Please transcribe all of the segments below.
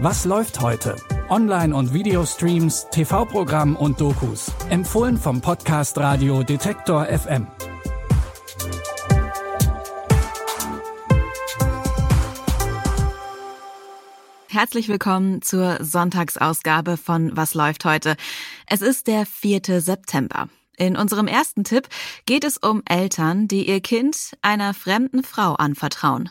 Was läuft heute? Online- und Videostreams, TV-Programm und Dokus. Empfohlen vom Podcast Radio Detektor FM. Herzlich willkommen zur Sonntagsausgabe von Was läuft heute? Es ist der 4. September. In unserem ersten Tipp geht es um Eltern, die ihr Kind einer fremden Frau anvertrauen.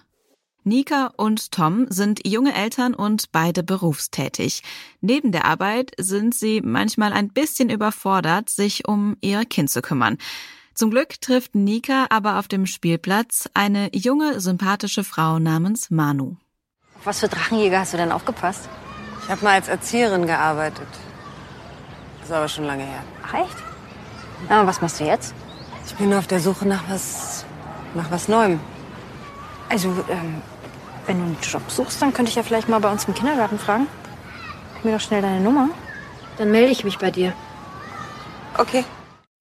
Nika und Tom sind junge Eltern und beide berufstätig. Neben der Arbeit sind sie manchmal ein bisschen überfordert, sich um ihr Kind zu kümmern. Zum Glück trifft Nika aber auf dem Spielplatz eine junge, sympathische Frau namens Manu. Auf was für Drachenjäger hast du denn aufgepasst? Ich habe mal als Erzieherin gearbeitet. Das ist aber schon lange her. Ach echt? Na, und was machst du jetzt? Ich bin auf der Suche nach was, nach was Neuem. Also, ähm, wenn du einen Job suchst, dann könnte ich ja vielleicht mal bei uns im Kindergarten fragen. Gib mir doch schnell deine Nummer. Dann melde ich mich bei dir. Okay.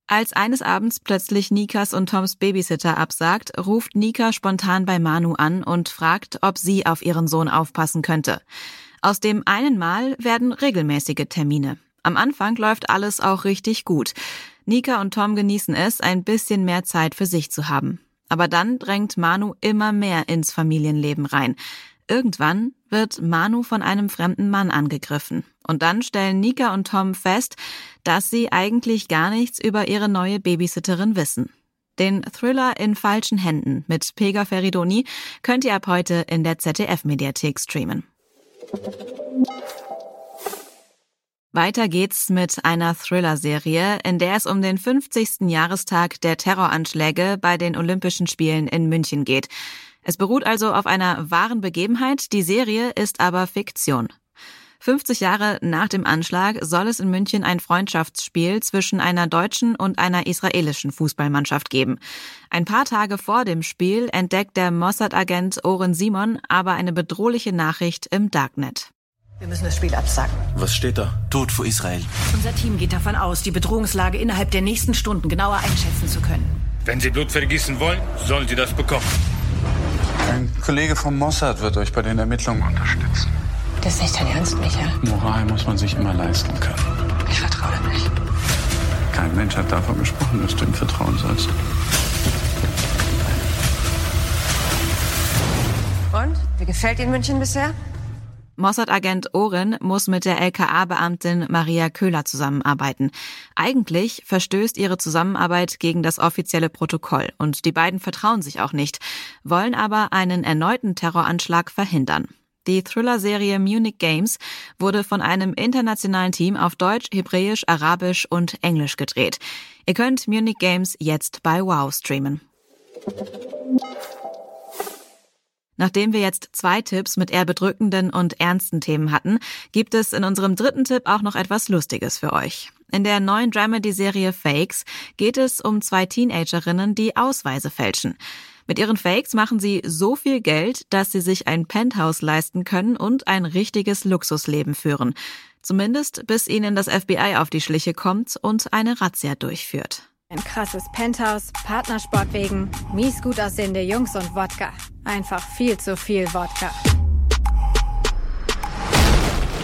Als eines Abends plötzlich Nikas und Toms Babysitter absagt, ruft Nika spontan bei Manu an und fragt, ob sie auf ihren Sohn aufpassen könnte. Aus dem einen Mal werden regelmäßige Termine. Am Anfang läuft alles auch richtig gut. Nika und Tom genießen es, ein bisschen mehr Zeit für sich zu haben. Aber dann drängt Manu immer mehr ins Familienleben rein. Irgendwann wird Manu von einem fremden Mann angegriffen. Und dann stellen Nika und Tom fest, dass sie eigentlich gar nichts über ihre neue Babysitterin wissen. Den Thriller in falschen Händen mit Pega Feridoni könnt ihr ab heute in der ZDF-Mediathek streamen. Weiter geht's mit einer Thriller-Serie, in der es um den 50. Jahrestag der Terroranschläge bei den Olympischen Spielen in München geht. Es beruht also auf einer wahren Begebenheit, die Serie ist aber Fiktion. 50 Jahre nach dem Anschlag soll es in München ein Freundschaftsspiel zwischen einer deutschen und einer israelischen Fußballmannschaft geben. Ein paar Tage vor dem Spiel entdeckt der Mossad-Agent Oren Simon aber eine bedrohliche Nachricht im Darknet. Wir müssen das Spiel absagen. Was steht da? Tod für Israel. Unser Team geht davon aus, die Bedrohungslage innerhalb der nächsten Stunden genauer einschätzen zu können. Wenn Sie Blut vergießen wollen, sollen Sie das bekommen. Ein Kollege vom Mossad wird euch bei den Ermittlungen unterstützen. Das ist nicht dein Ernst, Michael. Moral muss man sich immer leisten können. Ich vertraue dir nicht. Kein Mensch hat davon gesprochen, dass du ihm vertrauen sollst. Und? Wie gefällt Ihnen München bisher? Mossad-Agent Oren muss mit der LKA-Beamtin Maria Köhler zusammenarbeiten. Eigentlich verstößt ihre Zusammenarbeit gegen das offizielle Protokoll und die beiden vertrauen sich auch nicht, wollen aber einen erneuten Terroranschlag verhindern. Die Thriller-Serie Munich Games wurde von einem internationalen Team auf Deutsch, Hebräisch, Arabisch und Englisch gedreht. Ihr könnt Munich Games jetzt bei Wow streamen. Nachdem wir jetzt zwei Tipps mit eher bedrückenden und ernsten Themen hatten, gibt es in unserem dritten Tipp auch noch etwas Lustiges für euch. In der neuen Dramedy-Serie Fakes geht es um zwei Teenagerinnen, die Ausweise fälschen. Mit ihren Fakes machen sie so viel Geld, dass sie sich ein Penthouse leisten können und ein richtiges Luxusleben führen. Zumindest bis ihnen das FBI auf die Schliche kommt und eine Razzia durchführt. Ein krasses Penthouse, Partnersport wegen, mies gut aussehende Jungs und Wodka. Einfach viel zu viel Wodka.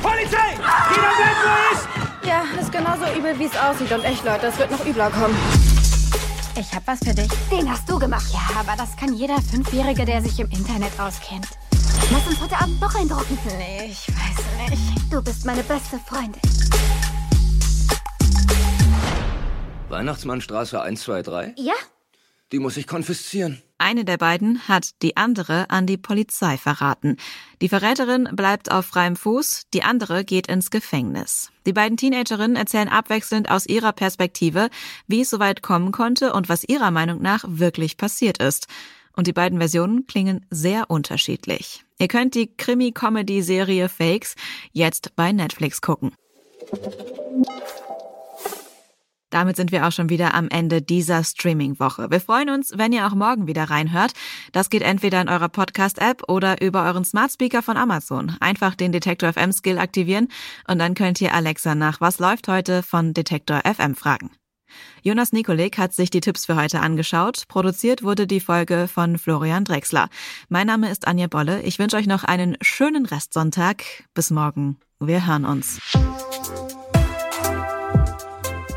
Polizei! Jeder bleibt, wo ist! Ja, ist genauso übel, wie es aussieht. Und echt, Leute, es wird noch übler kommen. Ich hab was für dich. Den hast du gemacht. Ja, aber das kann jeder Fünfjährige, der sich im Internet auskennt. Lass uns heute Abend noch eindrucken. Nee, ich weiß nicht. Du bist meine beste Freundin. Weihnachtsmannstraße 123? Ja? Die muss ich konfiszieren. Eine der beiden hat die andere an die Polizei verraten. Die Verräterin bleibt auf freiem Fuß, die andere geht ins Gefängnis. Die beiden Teenagerinnen erzählen abwechselnd aus ihrer Perspektive, wie es soweit kommen konnte und was ihrer Meinung nach wirklich passiert ist. Und die beiden Versionen klingen sehr unterschiedlich. Ihr könnt die Krimi-Comedy-Serie Fakes jetzt bei Netflix gucken. Damit sind wir auch schon wieder am Ende dieser Streaming-Woche. Wir freuen uns, wenn ihr auch morgen wieder reinhört. Das geht entweder in eurer Podcast-App oder über euren Smart Speaker von Amazon. Einfach den Detektor FM-Skill aktivieren und dann könnt ihr Alexa nach Was läuft heute von Detektor FM fragen. Jonas Nikolik hat sich die Tipps für heute angeschaut. Produziert wurde die Folge von Florian Drexler. Mein Name ist Anja Bolle. Ich wünsche euch noch einen schönen Restsonntag. Bis morgen. Wir hören uns.